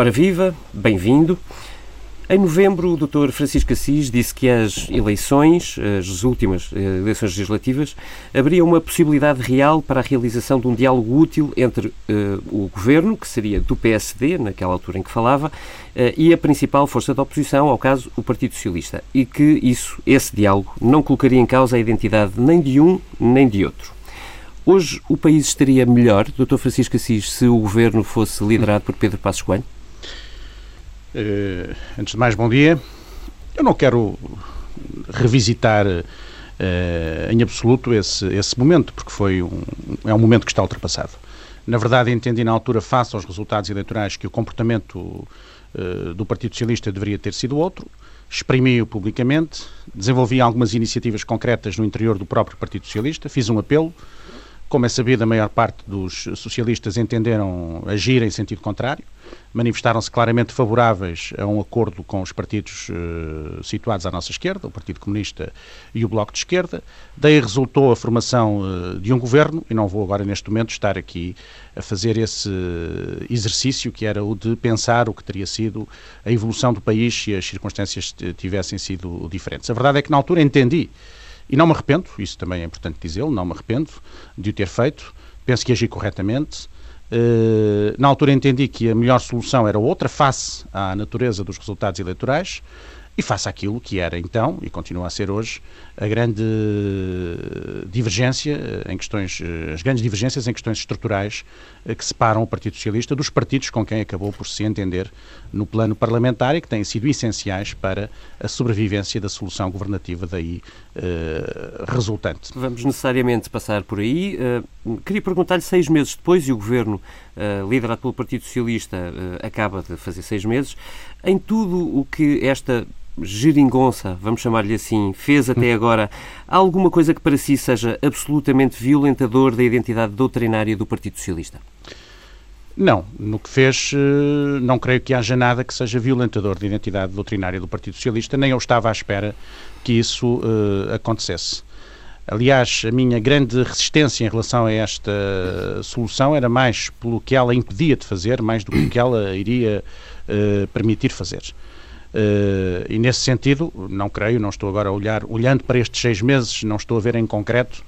Ora viva, bem-vindo. Em novembro, o Dr. Francisco Assis disse que as eleições, as últimas eh, eleições legislativas, abriam uma possibilidade real para a realização de um diálogo útil entre uh, o governo, que seria do PSD, naquela altura em que falava, uh, e a principal força da oposição, ao caso, o Partido Socialista, e que isso, esse diálogo, não colocaria em causa a identidade nem de um nem de outro. Hoje o país estaria melhor, Dr. Francisco Assis, se o governo fosse liderado por Pedro Passos Coelho? Uh, antes de mais, bom dia. Eu não quero revisitar uh, em absoluto esse, esse momento, porque foi um, é um momento que está ultrapassado. Na verdade, entendi na altura, face aos resultados eleitorais, que o comportamento uh, do Partido Socialista deveria ter sido outro. Exprimi-o publicamente, desenvolvi algumas iniciativas concretas no interior do próprio Partido Socialista, fiz um apelo. Como é sabido, a maior parte dos socialistas entenderam agir em sentido contrário manifestaram-se claramente favoráveis a um acordo com os partidos uh, situados à nossa esquerda, o Partido Comunista e o Bloco de Esquerda. Daí resultou a formação uh, de um governo, e não vou agora neste momento estar aqui a fazer esse exercício que era o de pensar o que teria sido a evolução do país se as circunstâncias tivessem sido diferentes. A verdade é que na altura entendi, e não me arrependo, isso também é importante dizê-lo, não me arrependo de o ter feito, penso que agi corretamente, Uh, na altura entendi que a melhor solução era outra, face à natureza dos resultados eleitorais e face àquilo que era então, e continua a ser hoje, a grande divergência em questões, as grandes divergências em questões estruturais eh, que separam o Partido Socialista dos partidos com quem acabou por se entender no plano parlamentar e que têm sido essenciais para a sobrevivência da solução governativa daí uh, resultante. Vamos necessariamente passar por aí. Uh, queria perguntar-lhe, seis meses depois, e o governo uh, liderado pelo Partido Socialista acaba de fazer seis meses, em tudo o que esta geringonça, vamos chamar-lhe assim, fez até agora alguma coisa que para si seja absolutamente violentador da identidade doutrinária do Partido Socialista? Não, no que fez, eh, não creio que haja nada que seja violentador da identidade doutrinária do Partido Socialista, nem eu estava à espera que isso uh, acontecesse. Aliás, a minha grande resistência em relação a esta solução era mais pelo que ela impedia de fazer, mais do que que ela iria uh, permitir fazer. Uh, e nesse sentido, não creio, não estou agora a olhar, olhando para estes seis meses, não estou a ver em concreto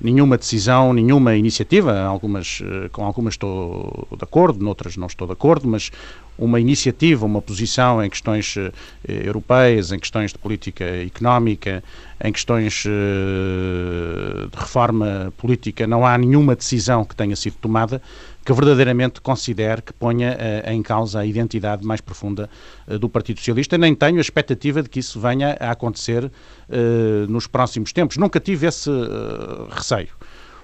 nenhuma decisão, nenhuma iniciativa, algumas, uh, com algumas estou de acordo, noutras não estou de acordo, mas uma iniciativa, uma posição em questões uh, europeias, em questões de política económica, em questões de reforma política, não há nenhuma decisão que tenha sido tomada que verdadeiramente considere que ponha uh, em causa a identidade mais profunda uh, do Partido Socialista. Nem tenho a expectativa de que isso venha a acontecer uh, nos próximos tempos. Nunca tive esse receio.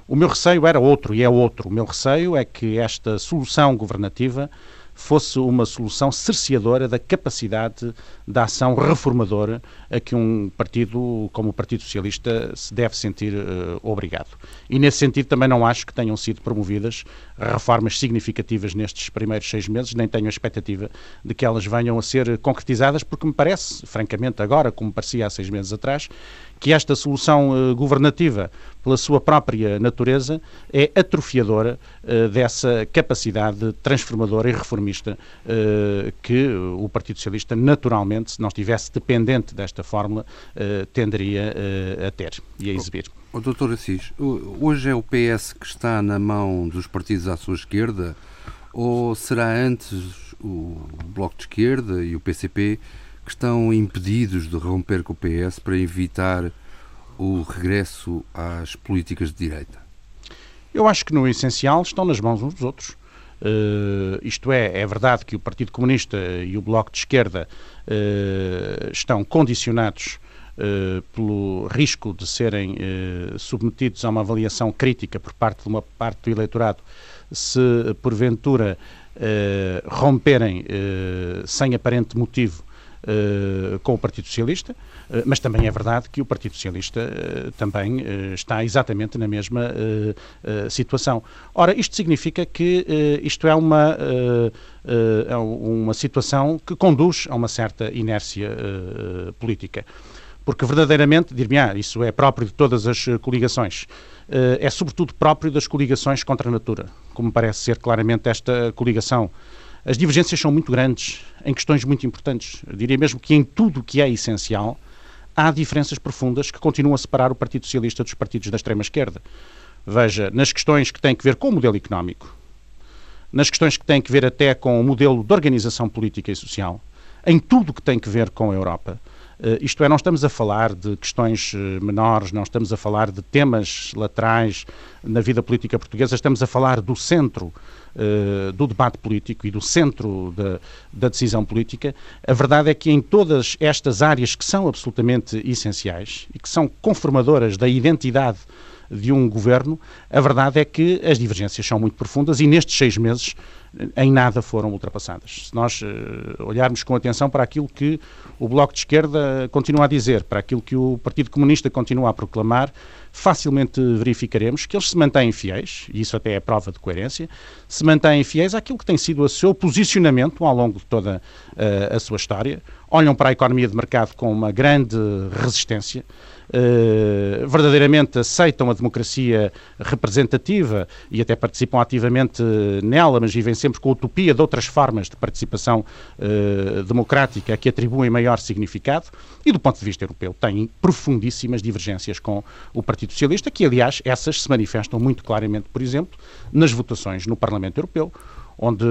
O meu receio era outro e é outro. O meu receio é que esta solução governativa fosse uma solução cerceadora da capacidade da ação reformadora a que um partido como o Partido Socialista se deve sentir uh, obrigado. E nesse sentido também não acho que tenham sido promovidas reformas significativas nestes primeiros seis meses, nem tenho a expectativa de que elas venham a ser concretizadas, porque me parece, francamente, agora, como parecia há seis meses atrás, que esta solução uh, governativa, pela sua própria natureza, é atrofiadora uh, dessa capacidade transformadora e reformista uh, que o Partido Socialista, naturalmente, se não estivesse dependente desta fórmula, tenderia a ter e a exibir. O, o doutor Assis, hoje é o PS que está na mão dos partidos à sua esquerda ou será antes o Bloco de Esquerda e o PCP que estão impedidos de romper com o PS para evitar o regresso às políticas de direita? Eu acho que no essencial estão nas mãos uns dos outros. Uh, isto é, é verdade que o Partido Comunista e o Bloco de Esquerda uh, estão condicionados uh, pelo risco de serem submetidos a uma avaliação crítica por parte de uma parte do eleitorado se porventura romperem sem aparente motivo uh, com o Partido Socialista, uh, mas também é verdade que o Partido Socialista uh, também está exatamente na mesma situação. Ora, isto significa que isto é uma, é uma situação que conduz a uma certa inércia política porque verdadeiramente, dir-me, ah, isso é próprio de todas as coligações, é sobretudo próprio das coligações contra a natura, como parece ser claramente esta coligação As divergências são muito grandes em questões muito importantes. Eu diria mesmo que em tudo o que é essencial há diferenças profundas que continuam a separar o Partido Socialista dos partidos da extrema-esquerda. Veja, nas questões que têm que ver com o modelo económico, nas questões que têm que ver até com o modelo de organização política e social, em tudo que tem que ver com a Europa. Uh, isto é, não estamos a falar de questões uh, menores, não estamos a falar de temas laterais na vida política portuguesa, estamos a falar do centro uh, do debate político e do centro da, da, decisão política. A verdade é que em todas estas áreas que são absolutamente essenciais e que são conformadoras da identidade de um governo, a verdade é que as divergências são muito profundas e nestes seis meses em nada foram ultrapassadas. Se nós uh, olharmos com atenção para aquilo que o Bloco de Esquerda continua a dizer, para aquilo que o Partido Comunista continua a proclamar, facilmente verificaremos que eles se mantêm fiéis, e isso até é prova de coerência, se mantêm fiéis àquilo que tem sido o seu posicionamento ao longo de toda uh, a sua história, olham para a economia de mercado com uma grande resistência, uh, verdadeiramente aceitam a democracia representativa e até participam ativamente nela, mas vivem sempre com a utopia de outras formas de participação uh, democrática que atribuem maior significado e, do ponto de vista europeu, têm profundíssimas divergências com o Partido Socialista, que, aliás, essas se manifestam muito claramente, por exemplo, nas votações no Parlamento Europeu, onde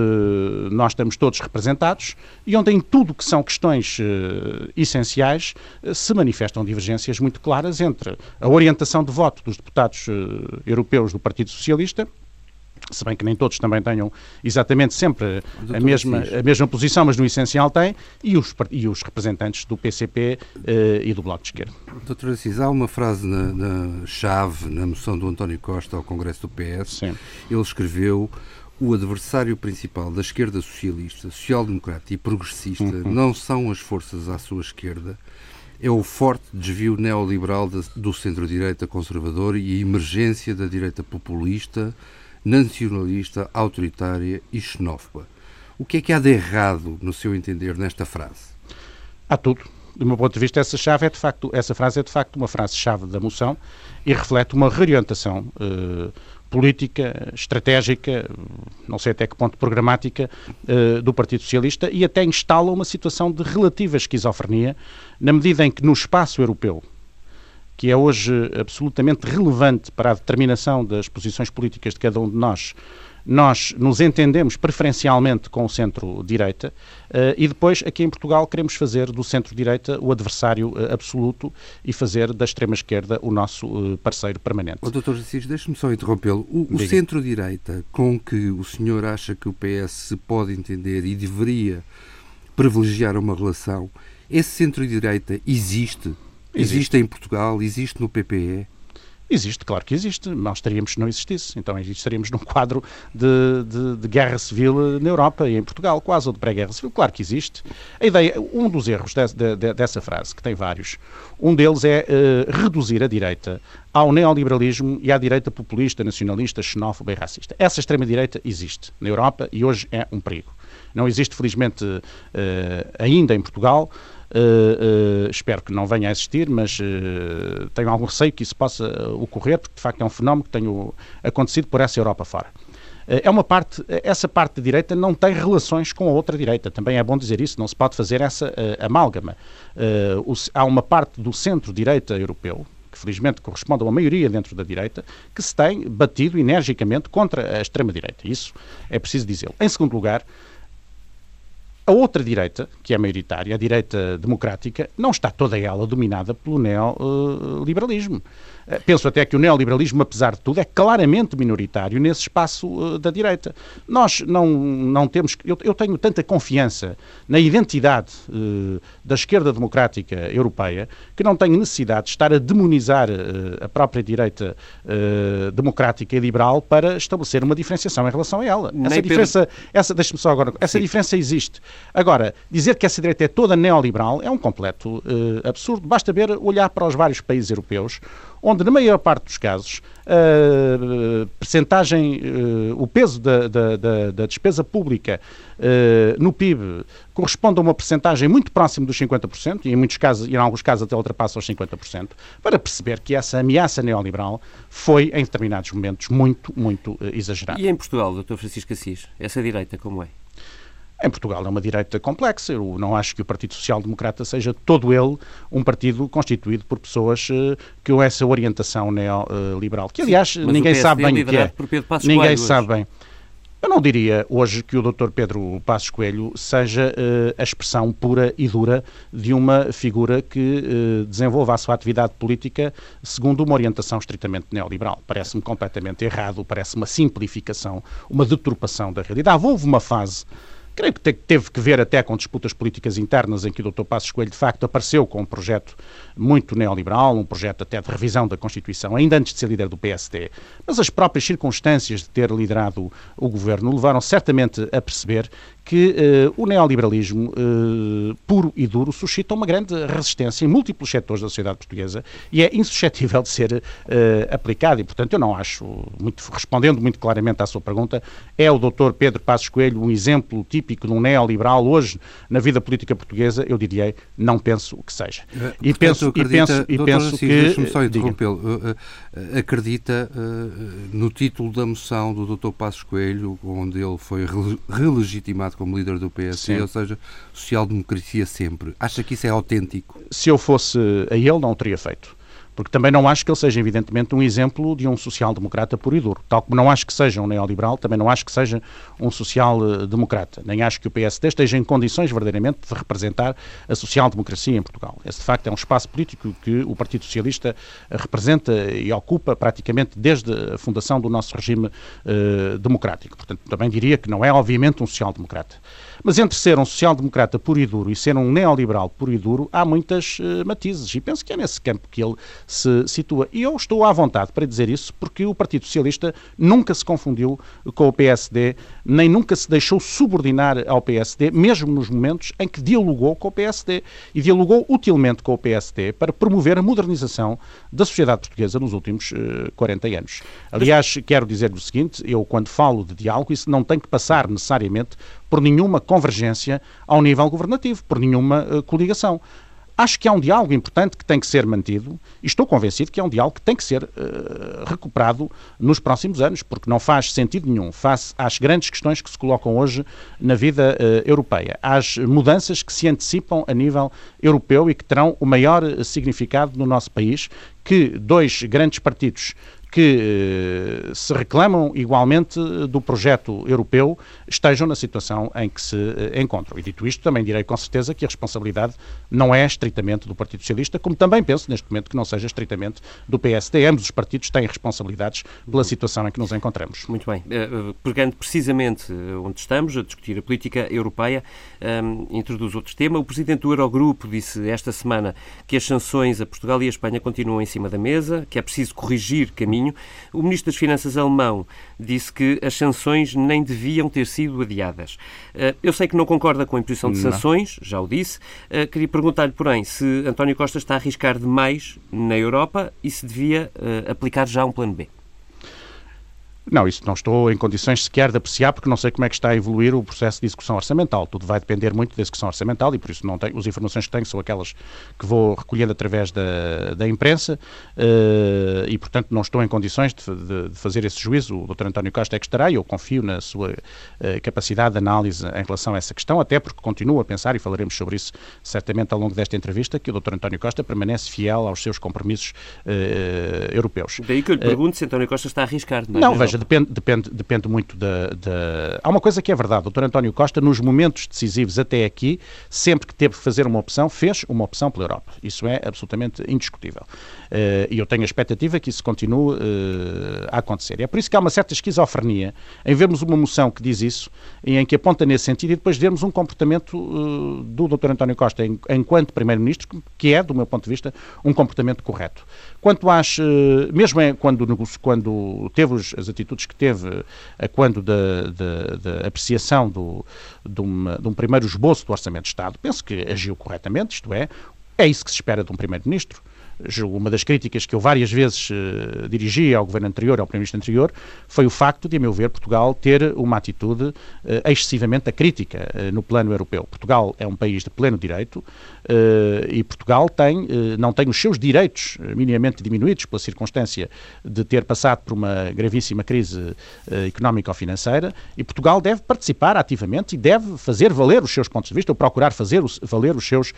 nós estamos todos representados e onde em tudo que são questões uh, essenciais uh, se manifestam divergências muito claras entre a orientação de voto dos deputados uh, europeus do Partido Socialista se bem que nem todos também tenham exatamente sempre a mesma, a mesma posição, mas no essencial têm, e os, e os representantes do PCP e do Bloco de Esquerda. Doutor Assis, há uma frase na, na, chave na moção do António Costa ao Congresso do PS. Sim. Ele escreveu o adversário principal da esquerda socialista, social-democrata e progressista uhum. não são as forças à sua esquerda, é o forte desvio neoliberal do centro-direita conservador e a emergência da direita populista, nacionalista, autoritária e xenófoba. O que é que há de errado, no seu entender, nesta frase? Há tudo. Do meu ponto de vista, essa chave é de facto, essa frase é de facto uma frase-chave da moção e reflete uma reorientação uh, política, estratégica, não sei até que ponto programática, uh, do Partido Socialista e até instala uma situação de relativa esquizofrenia, na medida em que no espaço europeu, que é hoje absolutamente relevante para a determinação das posições políticas de cada um de nós, nós nos entendemos preferencialmente com o centro-direita uh, e depois aqui em Portugal queremos fazer do centro-direita o adversário uh, absoluto e fazer da extrema-esquerda o nosso uh, parceiro permanente. Oh, Dr. Assis, deixe-me só interrompê-lo. O, o centro-direita com que o senhor acha que o PS se pode entender e deveria privilegiar uma relação, esse centro-direita existe? existe? Existe em Portugal? Existe no PPE? Existe, claro que existe. Nós estaríamos se não existisse. Então estaríamos num quadro de, de, de, guerra civil na Europa e em Portugal, quase, ou de pré-guerra civil. Claro que existe. A ideia, um dos erros de, de, dessa frase, que tem vários, um deles é uh, reduzir a direita ao neoliberalismo e à direita populista, nacionalista, xenófoba e racista. Essa extrema-direita existe na Europa e hoje é um perigo. Não existe, felizmente, uh, ainda em Portugal. Uh, espero que não venha a existir, mas uh, tenho algum receio que isso possa ocorrer, porque de facto é um fenómeno que tem acontecido por essa Europa fora. É uma parte, essa parte de direita não tem relações com a outra direita. Também é bom dizer isso, não se pode fazer essa amálgama. há uma parte do centro-direita europeu, que felizmente corresponde a uma maioria dentro da direita, que se tem batido energicamente contra a extrema-direita. Isso é preciso dizê-lo. Em segundo lugar, a outra direita, que é maioritária, a direita democrática, não está toda ela dominada pelo neoliberalismo. Eh, penso até que o neoliberalismo, apesar de tudo, é claramente minoritário nesse espaço uh, da direita. Nós não, não temos. Eu, eu tenho tanta confiança na identidade uh, da esquerda democrática europeia que não tenho necessidade de estar a demonizar a própria direita democrática e liberal para estabelecer uma diferenciação em relação a ela. essa diferença, essa, deixe-me só agora, essa Sim. diferença existe. Agora, dizer que essa direita é toda neoliberal é um completo absurdo. Basta ver, olhar para os vários países europeus onde, na maior parte dos casos, a percentagem, eh, o peso da, da, da, despesa pública eh, no PIB corresponde a uma percentagem muito próxima dos 50%, e em muitos casos, e em alguns casos até ultrapassa os 50%, para perceber que essa ameaça neoliberal foi, em determinados momentos, muito, muito eh, exagerada. E em Portugal, Dr. Francisco Assis, essa direita como é? Em Portugal é uma direita complexa. Eu não acho que o Partido Social Democrata seja todo ele um partido constituído por pessoas uh, com essa orientação neoliberal. Que, aliás, Mas ninguém sabe bem o que é. Ninguém sabe bem. Eu não diria hoje que o Dr. Pedro Passos Coelho seja uh, a expressão pura e dura de uma figura que uh, desenvolva a sua atividade política segundo uma orientação estritamente neoliberal. Parece-me completamente errado, parece uma simplificação, uma deturpação da realidade. Houve uma fase Creio que teve que ver até com disputas políticas internas em que o Dr. Passos Coelho, de facto, apareceu com um projeto muito neoliberal, um projeto até de revisão da Constituição, ainda antes de ser líder do PSD. Mas as próprias circunstâncias de ter liderado o governo levaram certamente a perceber que uh, o neoliberalismo uh, puro e duro suscita uma grande resistência em múltiplos setores da sociedade portuguesa e é insuscetível de ser uh, aplicado. E, portanto, eu não acho, muito, respondendo muito claramente à sua pergunta, é o Dr. Pedro Passos Coelho um exemplo típico de um neoliberal hoje na vida política portuguesa? Eu diria, não penso que seja. e penso, acredita, e penso, e penso que... Deixa-me só interrompê-lo. acredita no título da moção do Dr. Passos Coelho, onde ele foi relegitimado como líder do PSD, Sim. ou seja, social-democracia sempre. Acha que isso é autêntico? Se eu fosse a ele, não o teria feito porque também não acho que ele seja, evidentemente, um exemplo de um social-democrata puro e duro. Tal como não acho que seja um neoliberal, também não acho que seja um social-democrata. Nem acho que o PSD esteja em condições, verdadeiramente, de representar a social-democracia em Portugal. Esse, de facto, é um espaço político que o Partido Socialista representa e ocupa praticamente desde a fundação do nosso regime uh, democrático. Portanto, também diria que não é, obviamente, um social-democrata. Mas entre ser um social-democrata puro e duro e ser um neoliberal puro e duro, há muitas uh, matizes. E penso que é nesse campo que ele se situa. E eu estou à vontade para dizer isso porque o Partido Socialista nunca se confundiu com o PSD, nem nunca se deixou subordinar ao PSD, mesmo nos momentos em que dialogou com o PSD. E dialogou utilmente com o PSD para promover a modernização da sociedade portuguesa nos últimos uh, eh, 40 anos. Aliás, quero dizer-lhe o seguinte: eu, quando falo de diálogo, isso não tem que passar necessariamente por nenhuma convergência ao nível governativo, por nenhuma uh, coligação. Acho que há um diálogo importante que tem que ser mantido e estou convencido que é um diálogo que tem que ser uh, recuperado nos próximos anos, porque não faz sentido nenhum face às grandes questões que se colocam hoje na vida uh, europeia, às mudanças que se antecipam a nível europeu e que terão o maior significado no nosso país, que dois grandes partidos que eh, se reclamam igualmente do projeto europeu estejam na situação em que se eh, encontram. E dito isto, também direi com certeza que a responsabilidade não é estritamente do Partido Socialista, como também penso neste momento que não seja estritamente do PSD. Ambos os partidos têm responsabilidades pela situação em que nos encontramos. Muito bem. Pegando precisamente onde estamos, a discutir a política europeia, um, introduz outro tema. O Presidente do Eurogrupo disse esta semana que as sanções a Portugal e a Espanha continuam em cima da mesa, que é preciso corrigir caminhos o Ministro das Finanças alemão disse que as sanções nem deviam ter sido adiadas. Eh, eu sei que não concorda com a imposição de sanções, já o disse. Eh, queria perguntar-lhe, porém, se António Costa está a arriscar demais na Europa e se devia eh, aplicar já um plano B. Não, isso não estou em condições sequer de apreciar, porque não sei como é que está a evoluir o processo de discussão orçamental. Tudo vai depender muito da discussão orçamental e por isso não tenho, as informações que tenho são aquelas que vou recolhendo através da, da imprensa uh, e, portanto, não estou em condições de, de, de, fazer esse juízo. O Dr. António Costa é que estará e eu confio na sua uh, capacidade de análise em relação a essa questão, até porque continuo a pensar, e falaremos sobre isso certamente ao longo desta entrevista, que o Dr. António Costa permanece fiel aos seus compromissos uh, europeus. Daí que eu lhe pergunto se António Costa está a arriscar. Não, não veja, depende, depende, depende muito da, Há uma coisa que é verdade. O Dr. António Costa, nos momentos decisivos até aqui, sempre que teve que fazer uma opção, fez uma opção pela Europa. Isso é absolutamente indiscutível. Uh, e eu tenho a expectativa que isso continue uh, a acontecer. É por isso que há uma certa esquizofrenia em vermos uma moção que diz isso, e em que aponta nesse sentido, e depois vermos um comportamento uh, do Dr. António Costa enquanto Primeiro-Ministro, que é, do meu ponto de vista, um comportamento correto. Quanto às. mesmo é quando, quando teve as atitudes que teve a quando da, da, da apreciação do, de, uma, de um primeiro esboço do Orçamento de Estado, penso que agiu corretamente, isto é, é isso que se espera de um Primeiro-Ministro. Uma das críticas que eu várias vezes uh, dirigi ao governo anterior, ao primeiro-ministro anterior, foi o facto de, a meu ver, Portugal ter uma atitude uh, excessivamente crítica uh, no plano europeu. Portugal é um país de pleno direito e Portugal tem, não tem os seus direitos minimamente diminuídos pela circunstância de ter passado por uma gravíssima crise económico-financeira e Portugal deve participar ativamente e deve fazer valer os seus pontos de vista, ou procurar fazer valer os seus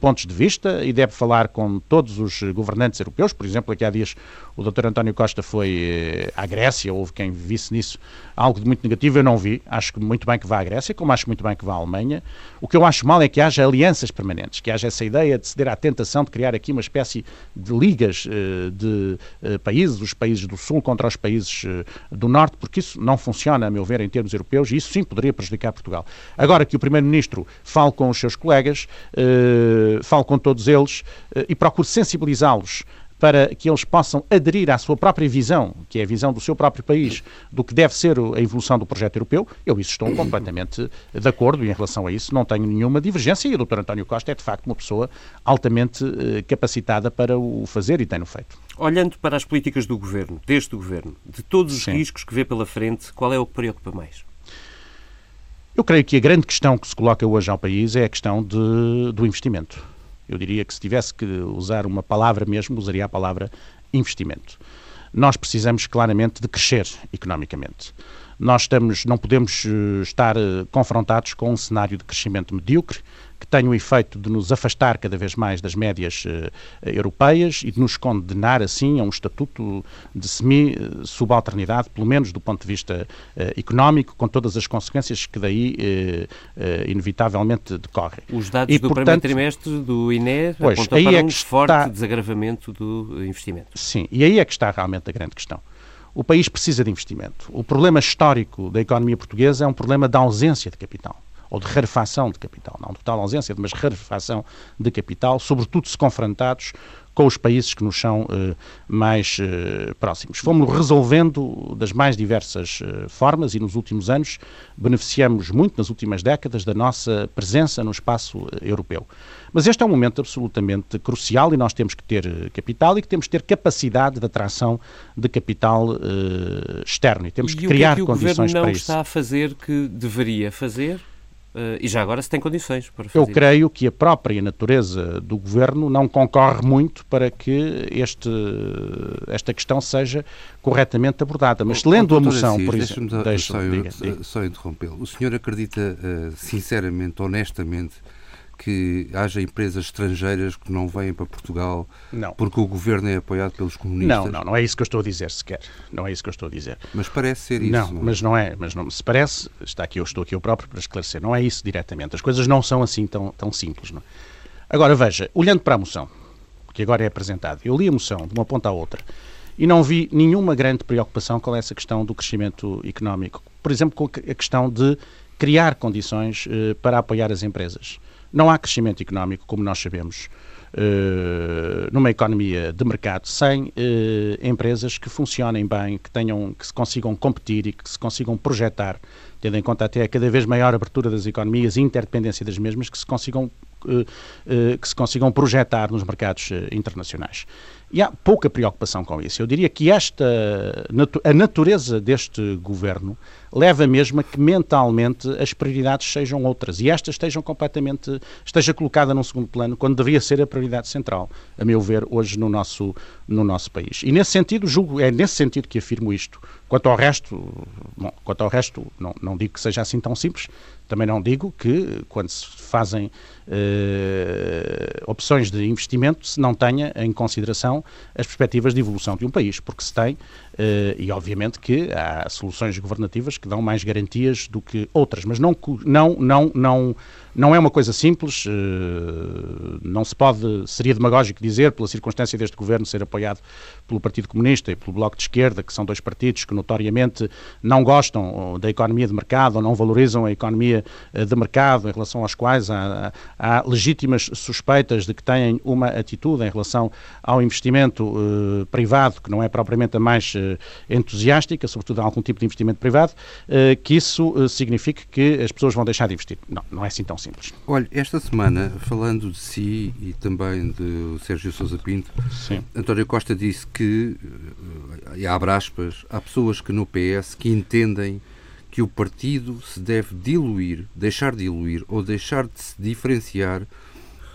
pontos de vista e deve falar com todos os governantes europeus. Por exemplo, aqui há dias o Dr. António Costa foi eh, à Grécia, houve quem visse nisso algo de muito negativo, eu não vi. Acho que muito bem que vá à Grécia, como acho muito bem que vá à Alemanha. O que eu acho mal é que haja alianças permanentes, que haja essa ideia de ceder à tentação de criar aqui uma espécie de ligas eh, de eh, países, os países do Sul contra os países do Norte, porque isso não funciona, a meu ver, em termos europeus, e isso sim poderia prejudicar Portugal. Agora que o Primeiro-Ministro fale com os seus colegas, fale com todos eles e procure sensibilizá-los para que eles possam aderir à sua própria visão, que é a visão do seu próprio país, do que deve ser a evolução do projeto europeu, eu isso estou completamente de acordo e em relação a isso não tenho nenhuma divergência e o Dr. António Costa é de facto uma pessoa altamente eh, capacitada para o fazer e tem-no feito. Olhando para as políticas do governo, deste governo, de todos os Sim. riscos que vê pela frente, qual é o que preocupa mais? Eu creio que a grande questão que se coloca hoje ao país é a questão de, do investimento. Eu diria que se tivesse que usar uma palavra mesmo, usaria a palavra investimento. Nós precisamos claramente de crescer economicamente. Nós estamos, não podemos eh, estar eh, confrontados com um cenário de crescimento medíocre que tem o efeito de nos afastar cada vez mais das médias uh, europeias e de nos condenar, assim, a um estatuto de semi-subalternidade, pelo menos do ponto de vista uh, económico, com todas as consequências que daí uh, inevitavelmente decorrem. Os dados e, do portanto, primeiro trimestre do INE pois, apontam para é um forte está... desagravamento do investimento. Sim, e aí é que está realmente a grande questão. O país precisa de investimento. O problema histórico da economia portuguesa é um problema da ausência de capital ou de rarefação de capital, não de total ausência, mas rarefação de capital, sobretudo se confrontados com os países que nos são eh, mais eh, próximos. Fomos resolvendo das mais diversas eh, formas e nos últimos anos beneficiamos muito, nas últimas décadas, da nossa presença no espaço europeu. Mas este é um momento absolutamente crucial e nós temos que ter capital e que temos que ter capacidade de atração de capital externo e temos e que criar condições para isso. o que o governo não está a fazer que deveria fazer? Uh, e já agora se tem condições para fazer Eu creio que a própria natureza do governo não concorre muito para que este, esta questão seja corretamente abordada. Mas oh, lendo a moção, Assis, por exemplo. Deixa-me só, só interrompê-lo. O senhor acredita, uh, sinceramente, honestamente, que haja empresas estrangeiras que não vêm para Portugal não. porque o governo é apoiado pelos comunistas? Não, não, não é isso que eu estou a dizer sequer. Não é isso que eu estou a dizer. Mas parece ser isso. Não, não é? mas não é. Mas não, se parece, está aqui, eu estou aqui eu próprio para esclarecer. Não é isso diretamente. As coisas não são assim tão, tão simples. Não? É? Agora, veja, olhando para a moção, que agora é apresentada, eu li a moção de uma ponta à outra e não vi nenhuma grande preocupação com essa questão do crescimento económico. Por exemplo, com a questão de criar condições eh, para apoiar as empresas. Não há crescimento económico, como nós sabemos, uh, numa economia de mercado sem uh, empresas que funcionem bem, que tenham, que se consigam competir e que se consigam projetar, tendo em conta até a cada vez maior abertura das economias e interdependência das mesmas, que se consigam, uh, que se consigam projetar nos mercados internacionais. E há pouca preocupação com isso. Eu diria que esta, a natureza deste governo leva mesmo a que mentalmente as prioridades sejam outras e esta estejam completamente, esteja colocada num segundo plano, quando deveria ser a prioridade central, a meu ver, hoje no nosso, no nosso país. E nesse sentido, julgo, é nesse sentido que afirmo isto. Quanto ao resto, bom, quanto ao resto, não, não digo que seja assim tão simples, também não digo que, quando se fazem eh, opções de investimento, se não tenha em consideração as perspectivas de evolução de um país, porque se tem, e obviamente que há soluções governativas que dão mais garantias do que outras, mas não, não, não, não, não é uma coisa simples, eh, não se pode, seria demagógico dizer, pela circunstância deste governo ser apoiado pelo Partido Comunista e pelo Bloco de Esquerda, que são dois partidos que notoriamente não gostam da economia de mercado ou não valorizam a economia de mercado, em relação aos quais há, há legítimas suspeitas de que têm uma atitude em relação ao investimento eh, privado, que não é propriamente a mais eh, entusiástica, sobretudo algum tipo de investimento privado, eh, que isso signifique que as pessoas vão deixar de investir. Não, não é assim tão simples. Olha, esta semana, falando de si e também de Sérgio Sousa Pinto, Sim. António Costa disse que, e abre aspas, há pessoas que no PS que entendem que o partido se deve diluir, deixar de diluir ou deixar de se diferenciar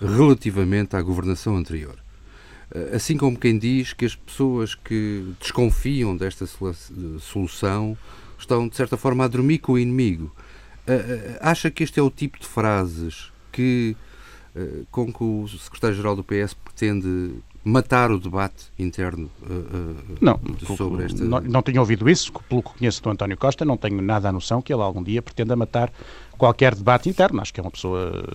relativamente à governação anterior. Eh, assim como quem diz que as pessoas que desconfiam desta solução estão, de certa forma, a dormir com o inimigo. Eh, eh, acha que este é o tipo de frases que, com que o secretário-geral do PS pretende matar o debate interno não, sobre esta... Não, não tenho ouvido isso, pelo que conheço do António Costa, não tenho nada a noção que ele algum dia pretenda matar qualquer debate interno. Acho que é uma pessoa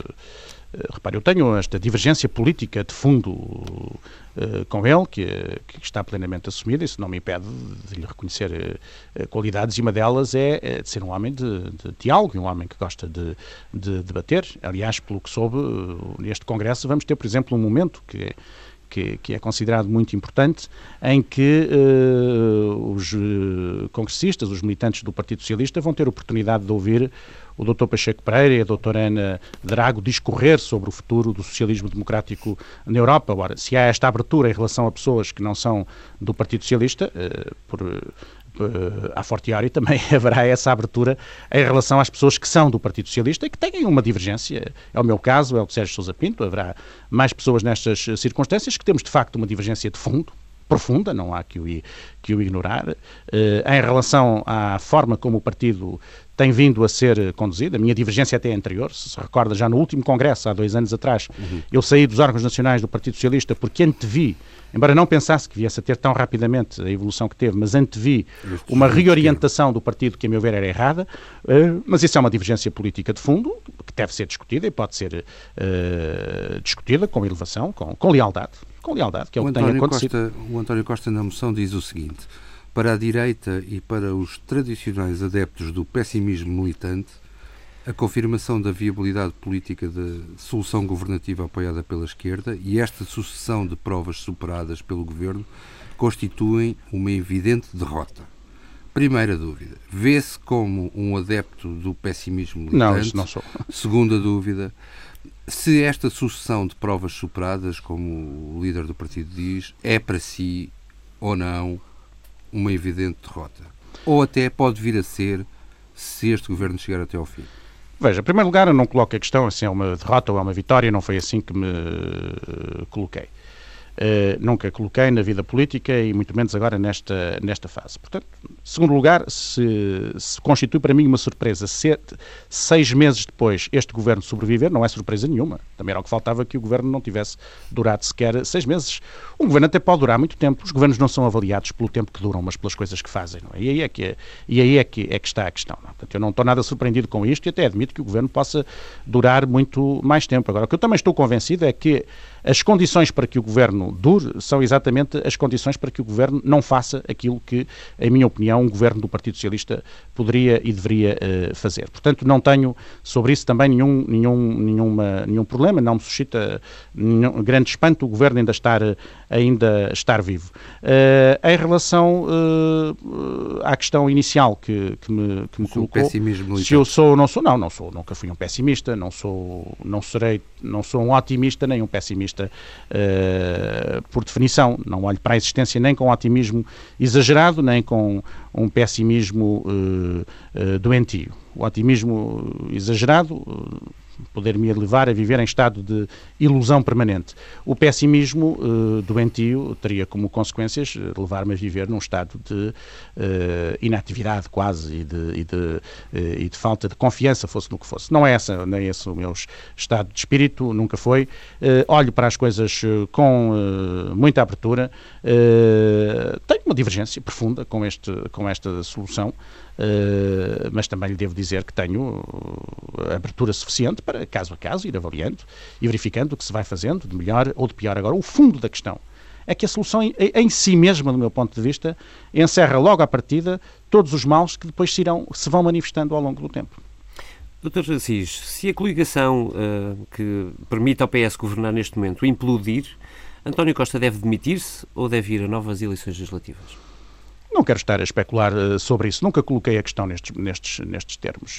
repare, eu tenho esta divergência política de fundo uh, com ele, que, que, está plenamente assumida, isso não me impede de lhe reconhecer uh, qualidades, e uma delas é, é de ser um homem de, de diálogo, um homem que gosta de, de debater. Aliás, pelo que soube, neste Congresso vamos ter, por exemplo, um momento que que, que, é considerado muito importante, em que uh, os congressistas, os militantes do Partido Socialista, vão ter oportunidade de ouvir o Dr. Pacheco Pereira e a doutora Ana Drago discorrer sobre o futuro do socialismo democrático na Europa. Agora, se há esta abertura em relação a pessoas que não são do Partido Socialista, uh, por a fortiori também haverá essa abertura em relação às pessoas que são do Partido Socialista e que têm uma divergência. É o meu caso, é o de Sérgio Sousa Pinto, haverá mais pessoas nestas circunstâncias que temos de facto uma divergência de fundo, profunda, não há que o, que o ignorar, uh, em relação à forma como o partido tem vindo a ser conduzida. A minha divergência até é anterior, se se recorda, já no último congresso, há dois anos atrás, uhum. eu saí dos órgãos nacionais do Partido Socialista porque antevi, embora não pensasse que viesse a ter tão rapidamente a evolução que teve, mas antevi uma reorientação do partido que, a meu ver, era errada. Uh, mas isso é uma divergência política de fundo que deve ser discutida e pode ser uh, discutida com elevação, com, com lealdade. Com lealdade, que é o, o que tem acontecido. Costa, o António Costa, na moção, diz o seguinte para a direita e para os tradicionais adeptos do pessimismo militante, a confirmação da viabilidade política da solução governativa apoiada pela esquerda e esta sucessão de provas superadas pelo governo constituem uma evidente derrota. Primeira dúvida: vê-se como um adepto do pessimismo militante? Não, isso não sou. Segunda dúvida: se esta sucessão de provas superadas, como o líder do partido diz, é para si ou não uma evidente derrota. Ou até pode vir a ser se este governo chegar até ao fim. Veja, em primeiro lugar, eu não coloco a questão se é uma derrota ou é uma vitória, não foi assim que me uh, coloquei. Uh, nunca coloquei na vida política e muito menos agora nesta, nesta fase. Portanto, segundo lugar, se, se constitui para mim uma surpresa se, seis meses depois este governo sobreviver, não é surpresa nenhuma. Também era o que faltava que o governo não tivesse durado sequer seis meses. Um governo até pode durar muito tempo. Os governos não são avaliados pelo tempo que duram, mas pelas coisas que fazem. É? E aí é que, é, e aí é que, é que está a questão. Não? É? Portanto, eu não estou nada surpreendido com isto e até admito que o governo possa durar muito mais tempo. Agora, o que eu também estou convencido é que as condições para que o governo dure são exatamente as condições para que o governo não faça aquilo que, em minha opinião, um governo do Partido Socialista poderia e deveria uh, fazer. Portanto, não tenho sobre isso também nenhum, nenhum, nenhuma, nenhum problema, não me suscita nenhum, grande espanto o governo ainda estar, ainda estar vivo. Uh, em relação uh, à questão inicial que, que me, que me colocou, se eu sou ou não sou, não, não sou, nunca fui um pessimista, não sou, não serei, não sou um otimista nem um pessimista uh, por definição. Não olho para a existência nem com otimismo exagerado, nem com um pessimismo uh, uh, doentio. O otimismo exagerado poder-me levar a viver em estado de ilusão permanente. O pessimismo uh, doentio teria como consequências eh, levar-me a viver num estado de uh, inatividade quase e de, e, de, uh, e de, falta de confiança, fosse no que fosse. Não é essa, nem esse o meu estado de espírito, nunca foi. olho para as coisas com muita abertura. tenho uma divergência profunda com, este, com esta solução. Uh, mas também lhe devo dizer que tenho abertura suficiente para, caso a caso, ir avaliando e verificando o que se vai fazendo, de melhor ou de pior. Agora, o fundo da questão é que a solução em, em si mesma, do meu ponto de vista, encerra logo à partida todos os males que depois se, irão, se vão manifestando ao longo do tempo. Doutor Assis, se a coligação uh, que permite ao PS governar neste momento implodir, António Costa deve demitir-se ou deve ir a novas eleições legislativas? Não quero estar a especular uh, sobre isso. Nunca coloquei a questão nestes, nestes, nestes termos.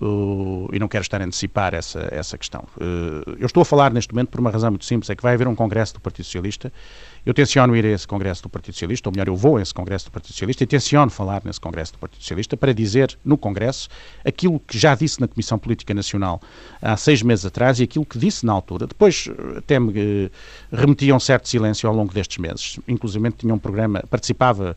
Uh, e não quero estar a antecipar essa, essa questão. Uh, eu estou a falar neste momento por uma razão muito simples, é que vai haver um congresso do Partido Socialista eu tenciono ir a esse Congresso do Partido Socialista, ou melhor, eu vou a esse Congresso do Partido Socialista e tenciono falar nesse Congresso do Partido Socialista para dizer no Congresso aquilo que já disse na Comissão Política Nacional há seis meses atrás e aquilo que disse na altura. Depois até me eh, remetia um certo silêncio ao longo destes meses. Inclusive tinha um programa, participava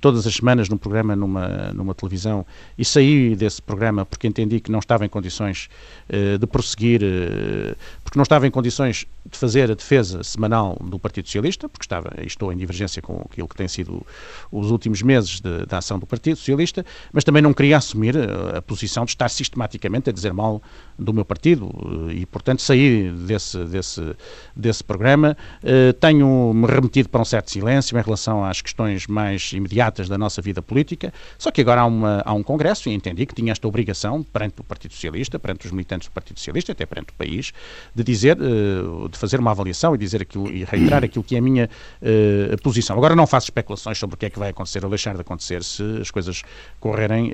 todas as semanas num programa numa, numa televisão e saí desse programa porque entendi que não estava em condições uh, de prosseguir, uh, porque não estava em condições de fazer a defesa semanal do Partido Socialista, porque estava, estou em divergência com aquilo que tem sido os últimos meses da ação do Partido Socialista, mas também não queria assumir a, a posição de estar sistematicamente a dizer mal do meu partido e, portanto, saí desse, desse, desse programa. Uh, Tenho-me remetido para um certo silêncio em relação às questões mais imediatas da nossa vida política, só que agora há, uma, há um Congresso e entendi que tinha esta obrigação perante o Partido Socialista, perante os militantes do Partido Socialista, até perante o país, de dizer, uh, de fazer uma avaliação e dizer aquilo e reiterar aquilo que é a minha posição. Agora não faço especulações sobre o que é que vai acontecer ou deixar de acontecer se as coisas correrem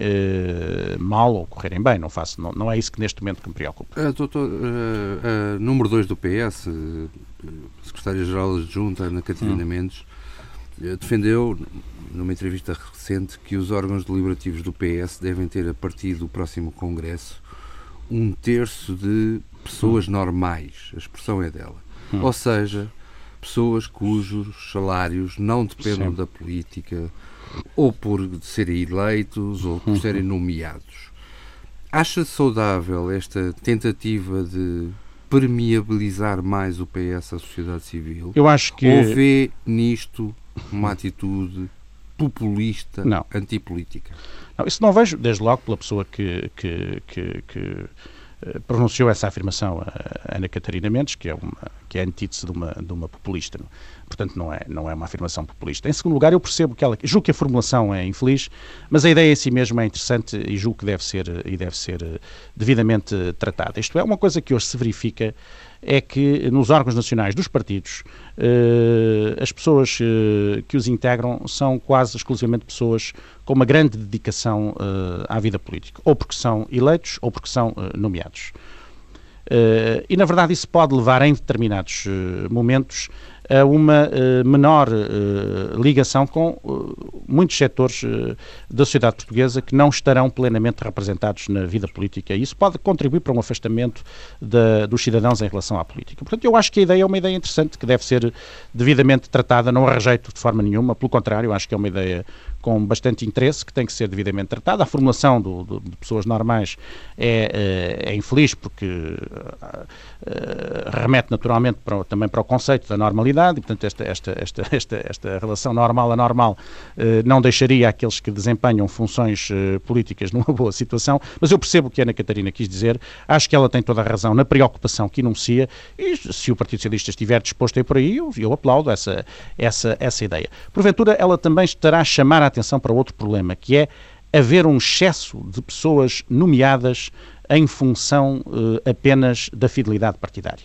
mal ou correrem bem. Não faço, não, não, é isso que neste momento que me preocupa. Uh, doutor, número 2 do PS, secretária-geral adjunta Ana Catarina hum. Mendes, defendeu numa entrevista recente que os órgãos deliberativos do PS devem ter a partir do próximo Congresso um terço de pessoas hum. normais, a expressão é dela. Hum. Ou seja, pessoas cujos salários não dependam Sim. da política, ou por serem eleitos, ou por uhum. serem nomeados. Acha saudável esta tentativa de permeabilizar mais o PS à sociedade civil? Eu acho que. Ou vê nisto uma atitude populista, não. antipolítica? Não, isso não vejo, desde logo, pela pessoa que, que, que, que eh, pronunciou essa afirmação a Ana Catarina Mendes, que é, uma, que é a antítese de uma, de uma populista. Portanto, não é, não é uma afirmação populista. Em segundo lugar, eu percebo que ela. Julgo que a formulação é infeliz, mas a ideia em si mesma é interessante e julgo que deve ser, e deve ser eh, devidamente tratada. Isto é, uma coisa que hoje se verifica é que nos órgãos nacionais dos partidos eh, as pessoas eh, que os integram são quase exclusivamente pessoas com uma grande dedicação à vida política, ou porque são eleitos ou porque são nomeados. e, na verdade, isso pode levar em determinados momentos a uma uh, menor uh, ligação com uh, muitos setores da sociedade portuguesa que não estarão plenamente representados na vida política. E isso pode contribuir para um afastamento da, dos cidadãos em relação à política. Portanto, eu acho que a ideia é uma ideia interessante que deve ser devidamente tratada, não a rejeito de forma nenhuma, pelo contrário, acho que é uma ideia com bastante interesse, que tem que ser devidamente tratada. A formação do, do, de pessoas normais é, é, é infeliz porque uh, remete naturalmente para, também para o conceito da normalidade e, portanto, esta, esta, esta, esta, esta relação normal-anormal uh, não deixaria aqueles que desempenham funções políticas numa boa situação, mas eu percebo o que a Ana Catarina quis dizer, acho que ela tem toda a razão na preocupação que enuncia e se o Partido Socialista estiver disposto a ir por aí, eu, eu aplaudo essa, essa, essa ideia. Porventura, ela também estará a chamar a atenção para outro problema, que é haver um excesso de pessoas nomeadas em função uh, apenas da fidelidade partidária.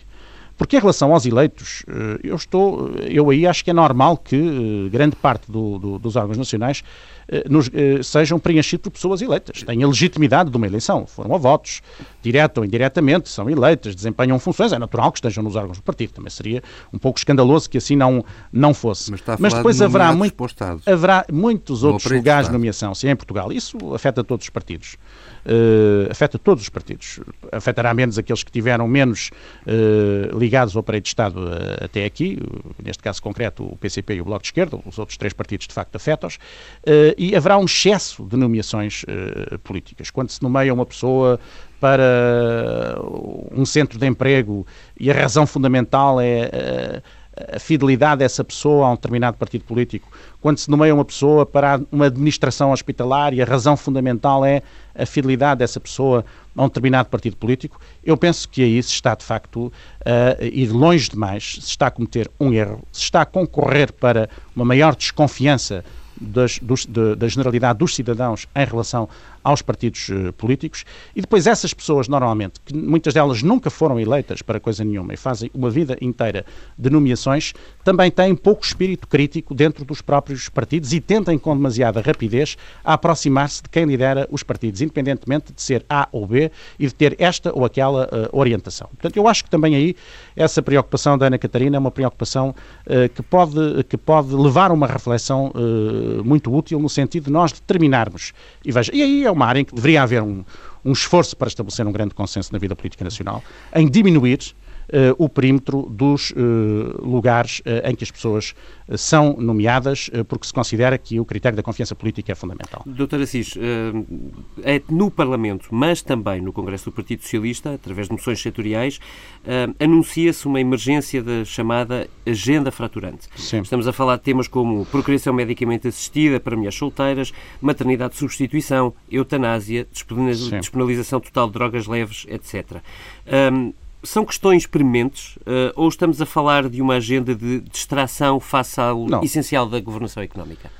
Porque em relação aos eleitos, uh, eu estou, eu aí acho que é normal que uh, grande parte do, do, dos órgãos nacionais eh, nos, eh, sejam preenchidos por pessoas eleitas. Têm a legitimidade de uma eleição, foram a votos, direto ou indiretamente, são eleitas, desempenham funções, é natural que estejam nos órgãos do partido. Também seria um pouco escandaloso que assim não, não fosse. Mas, Mas depois de haverá, muito, haverá muitos outros lugares de nomeação, sim, em Portugal. Isso afeta todos os partidos. Uh, afeta todos os partidos. Afetará menos aqueles que tiveram menos uh, ligados ao aparelho de Estado uh, até aqui, neste caso concreto o PCP e o Bloco de Esquerda, os outros três partidos de facto afetam-os e haverá um excesso de nomeações políticas. Quando se nomeia uma pessoa para um centro de emprego e a razão fundamental é a fidelidade dessa pessoa a um determinado partido político, quando se nomeia uma pessoa para uma administração hospitalar e a razão fundamental é a fidelidade dessa pessoa a um determinado partido político, eu penso que aí se está de facto a ir longe demais, se está a cometer um erro, se está a concorrer para uma maior desconfiança das, dos, de, da generalidade dos cidadãos em relação aos partidos uh, políticos e depois essas pessoas, normalmente, que muitas delas nunca foram eleitas para coisa nenhuma e fazem uma vida inteira de nomeações, também têm pouco espírito crítico dentro dos próprios partidos e tentem com demasiada rapidez aproximar-se de quem lidera os partidos, independentemente de ser A ou B e de ter esta ou aquela uh, orientação. Portanto, eu acho que também aí essa preocupação da Ana Catarina é uma preocupação uh, que, pode, que pode levar a uma reflexão muito útil no sentido de nós determinarmos. E veja, e aí é uma área em que deveria haver um, um esforço para estabelecer um grande consenso na vida política nacional, em diminuir o perímetro dos uh, lugares uh, em que as pessoas são nomeadas, porque se considera que o critério da confiança política é fundamental. Doutor Assis, é no Parlamento, mas também no Congresso do Partido Socialista, através de moções setoriais, anuncia-se uma emergência da chamada agenda fraturante. Sim. Estamos a falar de temas como procriação medicamente assistida para mulheres solteiras, maternidade de substituição, eutanásia, despenalização total de drogas leves, etc. Um, são questões prementes uh, ou estamos a falar de uma agenda de distração face ao Não. essencial da governação económica?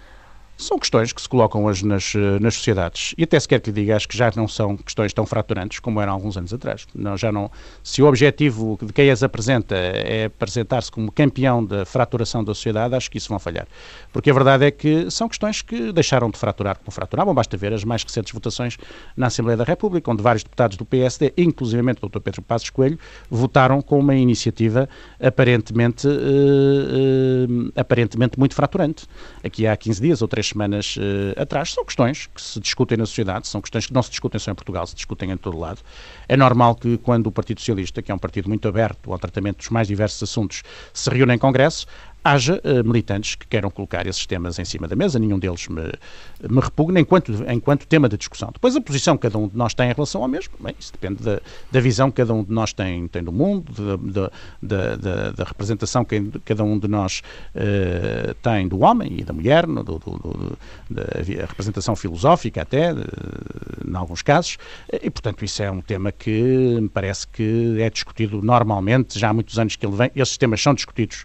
São questões que se colocam hoje nas, eh, nas sociedades. E até se quer que lhe diga, acho que já não são questões tão fraturantes como eram alguns anos atrás. Não, já não, se o objetivo de quem as apresenta é apresentar-se como campeão da fraturação da sociedade, acho que isso vão falhar. Porque a verdade é que são questões que deixaram de fraturar como fraturavam. Basta ver as mais recentes votações na Assembleia da República, onde vários deputados do PSD, inclusivamente o Dr. Pedro Passos Coelho, votaram com uma iniciativa aparentemente, uh, uh, aparentemente muito fraturante. Aqui há 15 dias ou 3 semanas uh, atrás. São questões que se discutem na sociedade, são questões que não se discutem só em Portugal, se discutem em todo lado. É normal que quando o Partido Socialista, que é um partido muito aberto ao tratamento dos mais diversos assuntos, se reúne em Congresso, haja uh, militantes que queiram colocar esses temas em cima da mesa, nenhum deles me, me repugna enquanto, enquanto tema de discussão. Depois a posição que cada um de nós tem em relação ao mesmo, bem, isso depende da, da visão que cada um de nós tem, tem do mundo, da, da, da, da representação que cada um de nós uh, tem do homem e da mulher, do, do, do, da representação filosófica até, em alguns casos, e portanto isso é um tema que me parece que é discutido normalmente, já há muitos anos que ele vem, esses temas são discutidos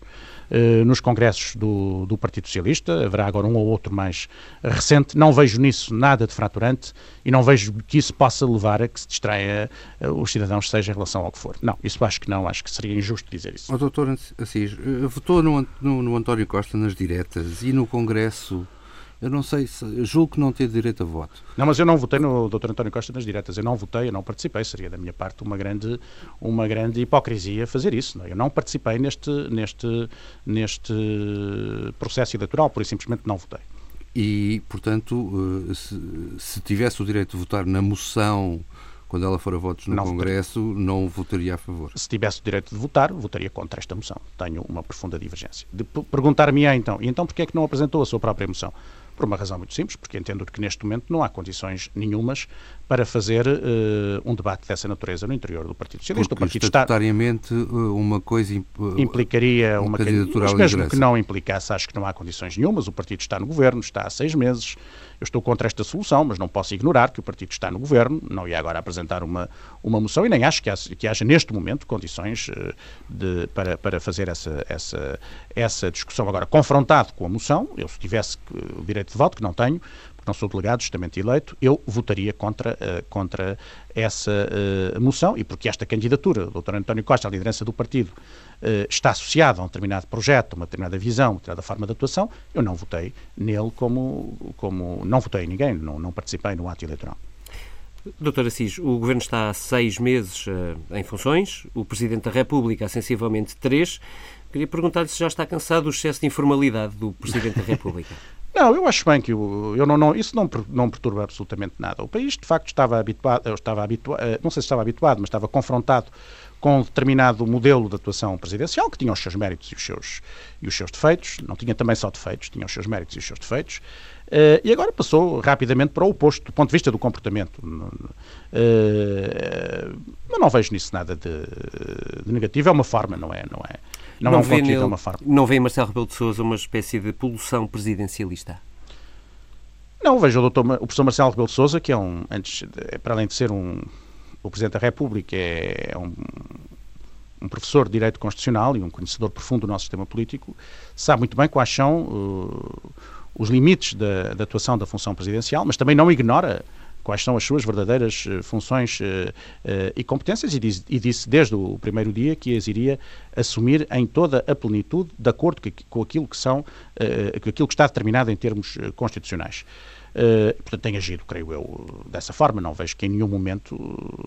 nos congressos do, do Partido Socialista. Haverá agora um ou outro mais recente. Não vejo nisso nada de fraturante e não vejo que isso possa levar a que se distraia eh, os cidadãos, seja em relação ao que for. Não, isso acho que não. Acho que seria injusto dizer isso. O doutor Assis, eh, votou no, no, no António Costa nas diretas e no Congresso eu não sei, se, julgo que não ter direito a voto. Não, mas eu não votei no Dr. António Costa nas diretas. Eu não votei, eu não participei. Seria da minha parte uma grande, uma grande hipocrisia fazer isso. Não? É? Eu não participei neste, neste, neste processo eleitoral, por isso simplesmente não votei. E, portanto, eh, se, se tivesse o direito de votar na moção quando ela for a votos no não Congresso, votaria. não votaria a favor. Se tivesse o direito de votar, votaria contra esta moção. Tenho uma profunda divergência. De perguntar-me, então, e então porquê é que não apresentou a sua própria moção? Por uma razão muito simples, porque entendo que neste momento não há condições nenhumas para fazer uh, um debate dessa natureza no interior do Partido Socialista. Porque o Partido estatutariamente está... Eh, uma coisa imp... implicaria uma, uma candidatura mas mesmo que não implicasse, acho que não há condições nenhumas. O Partido está no governo, está há seis meses. Eu estou contra esta solução, mas não posso ignorar que o Partido está no governo, não ia agora apresentar uma, uma moção e nem acho que haja, que haja neste momento condições uh, de, para, para fazer essa, essa, essa discussão. Agora, confrontado com a moção, eu se tivesse o direito de voto, que não tenho, não sou delegado, justamente eleito, eu votaria contra, uh, contra essa uh, moção e porque esta candidatura do Dr. António Costa à liderança do partido uh, está associada a um determinado projeto, uma determinada visão, uma determinada forma de atuação, eu não votei nele como, como não votei em ninguém, não, não participei no ato eleitoral. Doutor Assis, o Governo está há seis meses em funções, o Presidente da República há sensivelmente três. Queria perguntar-lhe se já está cansado do excesso de informalidade do Presidente da República. Não, eu acho bem que eu, eu não, não, isso não, não perturba absolutamente nada. O país, de facto, estava habituado, estava habituado, eh, não sei se estava habituado, mas estava confrontado com um determinado modelo de atuação presidencial que tinha os seus méritos e os seus, e os seus defeitos, não tinha também só defeitos, tinha os seus méritos e os seus defeitos, uh, e agora passou rapidamente para o oposto, do ponto de vista do comportamento. Uh, mas não vejo nisso nada de, de, negativo, é uma forma, não é? Não é, não, não é um conteúdo, nele, é uma. Não vê Marcelo Rebelo de Sousa uma espécie de poluição presidencialista? Não, vejo o, doutor, o professor Marcelo Rebelo de Sousa, que é um, antes, para além de ser um o Presidente da República é, é um, um, professor de Direito Constitucional e um conhecedor profundo do nosso sistema político, sabe muito bem quais são uh, os limites da, da atuação da função presidencial, mas também não ignora quais são as suas verdadeiras uh, funções uh, uh, e competências e, diz, e, disse desde o primeiro dia que as iria assumir em toda a plenitude, de acordo com aquilo que são, com aquilo que está determinado em termos constitucionais. Uh, portanto, tem agido, creio eu, dessa forma. Não vejo que em nenhum momento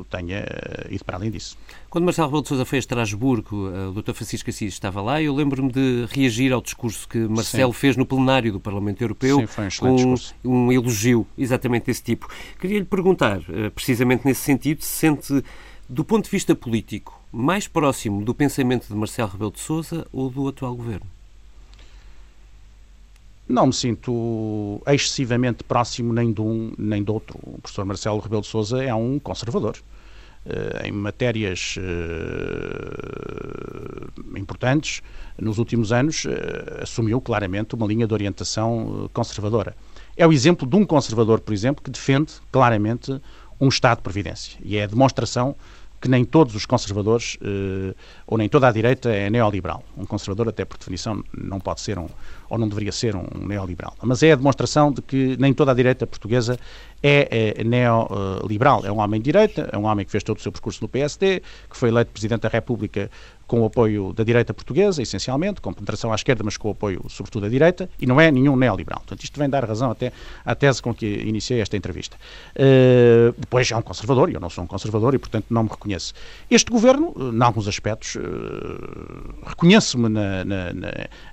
tenha ido para além disso. Quando Marcelo Rebelo de Sousa foi a Estrasburgo, eh, o Dr. Francisco Assis estava lá e eu lembro-me de reagir ao discurso que Marcelo Sim. fez no plenário do Parlamento Europeu Sim, foi um com discurso. um elogio exatamente desse tipo. Queria lhe perguntar, eh, precisamente nesse sentido, se sente, do ponto de vista político, mais próximo do pensamento de Marcelo Rebelo de Sousa ou do atual governo? Não me sinto excessivamente próximo nem de um nem do outro. O professor Marcelo Rebelo de Sousa é um conservador. Uh, em matérias uh, importantes, nos últimos anos, uh, assumiu claramente uma linha de orientação conservadora. É o exemplo de um conservador, por exemplo, que defende claramente um Estado de Previdência. E é a demonstração que nem todos os conservadores, ou nem toda a direita, é neoliberal. Um conservador, até por definição, não pode ser um, ou não deveria ser um neoliberal. Mas é a demonstração de que nem toda a direita portuguesa é, é neoliberal. É um homem de direita, é um homem que fez todo o seu percurso no PSD, que foi eleito Presidente da República com o apoio da direita portuguesa, essencialmente, com penetração à esquerda, mas com o apoio, sobretudo, da direita, e não é nenhum neoliberal. Portanto, isto vem dar razão até à tese com que iniciei esta entrevista. Uh, depois é um conservador, e eu não sou um conservador, e, portanto, não me reconheço. Este governo, em alguns aspectos, uh, reconheço-me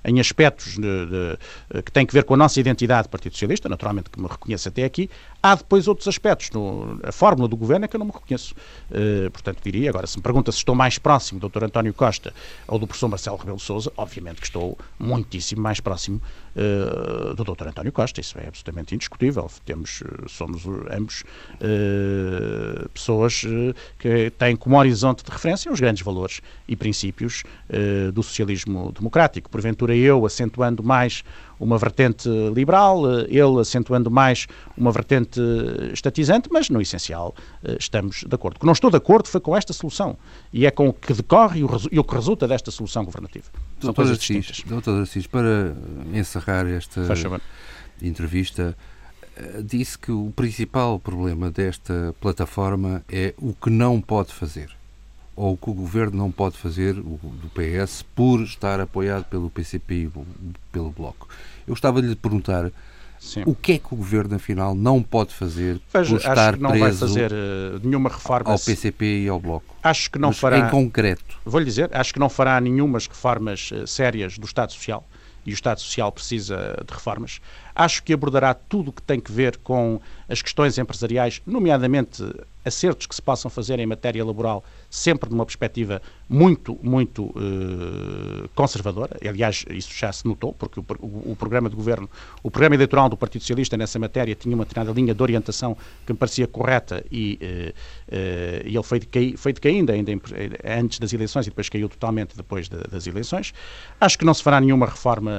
em aspectos de, de, que têm que ver com a nossa identidade do Partido Socialista, naturalmente que me reconheço até aqui. Há depois outros aspectos. No, a fórmula do governo é que eu não me reconheço. Uh, portanto, diria, agora, se me pergunta se estou mais próximo do Dr. António Costa, ou do professor Marcelo Rebelo Sousa, obviamente que estou muitíssimo mais próximo uh, do Dr. António Costa, isso é absolutamente indiscutível. Temos, eh, somos ambos uh, pessoas que têm como horizonte de referência os grandes valores e princípios do socialismo democrático. Porventura eu, acentuando mais uma vertente liberal, ele acentuando mais uma vertente estatizante, mas no essencial estamos de acordo. O que não estou de acordo foi com esta solução e é com o que decorre e o, que resulta desta solução governativa. São Doutor Assis, Doutor Assis, para encerrar esta entrevista, eh, disse que o principal problema desta plataforma é o que não pode fazer ou o que o governo não pode fazer, o do PS, por estar apoiado pelo PCP e pelo Bloco. Eu estava de lhe perguntar Sim. o que é que o governo, afinal, não pode fazer Veja, por estar acho que não preso vai fazer uh, nenhuma reforma ao PCP e ao Bloco. Acho que não Mas fará. Em concreto. Vou-lhe dizer, acho que não fará nenhumas reformas uh, sérias do Estado Social e o Estado Social precisa de reformas. Acho que abordará tudo o que tem que ver com as questões empresariais, nomeadamente acertos que se possam fazer em matéria laboral, sempre numa perspectiva muito, muito uh, conservadora. Aliás, isso já se notou, porque o, o, o, programa de governo, o programa eleitoral do Partido Socialista nessa matéria tinha uma determinada linha de orientação que me parecia correta e, uh, uh, e ele foi, decai, foi decaindo ainda em, antes das eleições e depois caiu totalmente depois de, das eleições. Acho que não se fará nenhuma reforma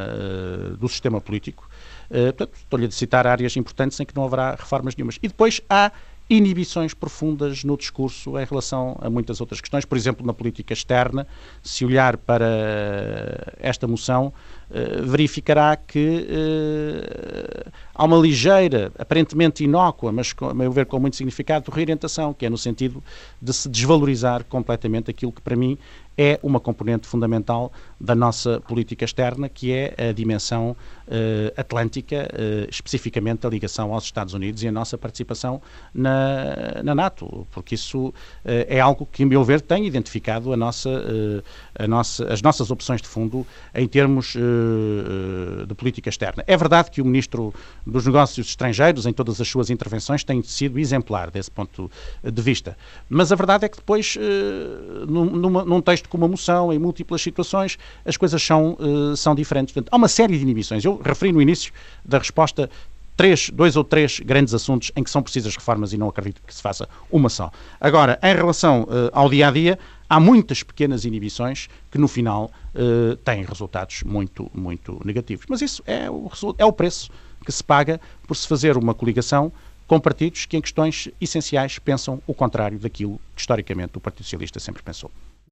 do sistema político. Portanto, estou-lhe a citar áreas importantes em que não haverá reformas nenhumas. E depois há inibições profundas no discurso em relação a muitas outras questões. Por exemplo, na política externa, se olhar para esta moção, eh, verificará que uh, há uma ligeira, aparentemente inócua, mas a meu ver com muito significado, reorientação, que é no sentido de se desvalorizar completamente aquilo que para mim é uma componente fundamental da nossa política externa, que é a dimensão uh, atlântica, uh, especificamente a ligação aos Estados Unidos e a nossa participação na, na NATO, porque isso uh, é algo que, a meu ver, tem identificado a nossa, a nossa, as nossas opções de fundo em termos de política externa. É verdade que o Ministro dos Negócios Estrangeiros, em todas as suas intervenções, tem sido exemplar desse ponto de vista, mas a verdade é que depois, numa, num texto com uma moção, em múltiplas situações, as coisas são, uh, são diferentes. Portanto, há uma série de inibições. Eu referi no início da resposta três, dois ou três grandes assuntos em que são precisas reformas e não acredito que se faça uma só. Agora, em relação uh, ao dia a dia, há muitas pequenas inibições que no final uh, têm resultados muito, muito negativos. Mas isso é o, é o preço que se paga por se fazer uma coligação com partidos que em questões essenciais pensam o contrário daquilo que historicamente o Partido Socialista sempre pensou.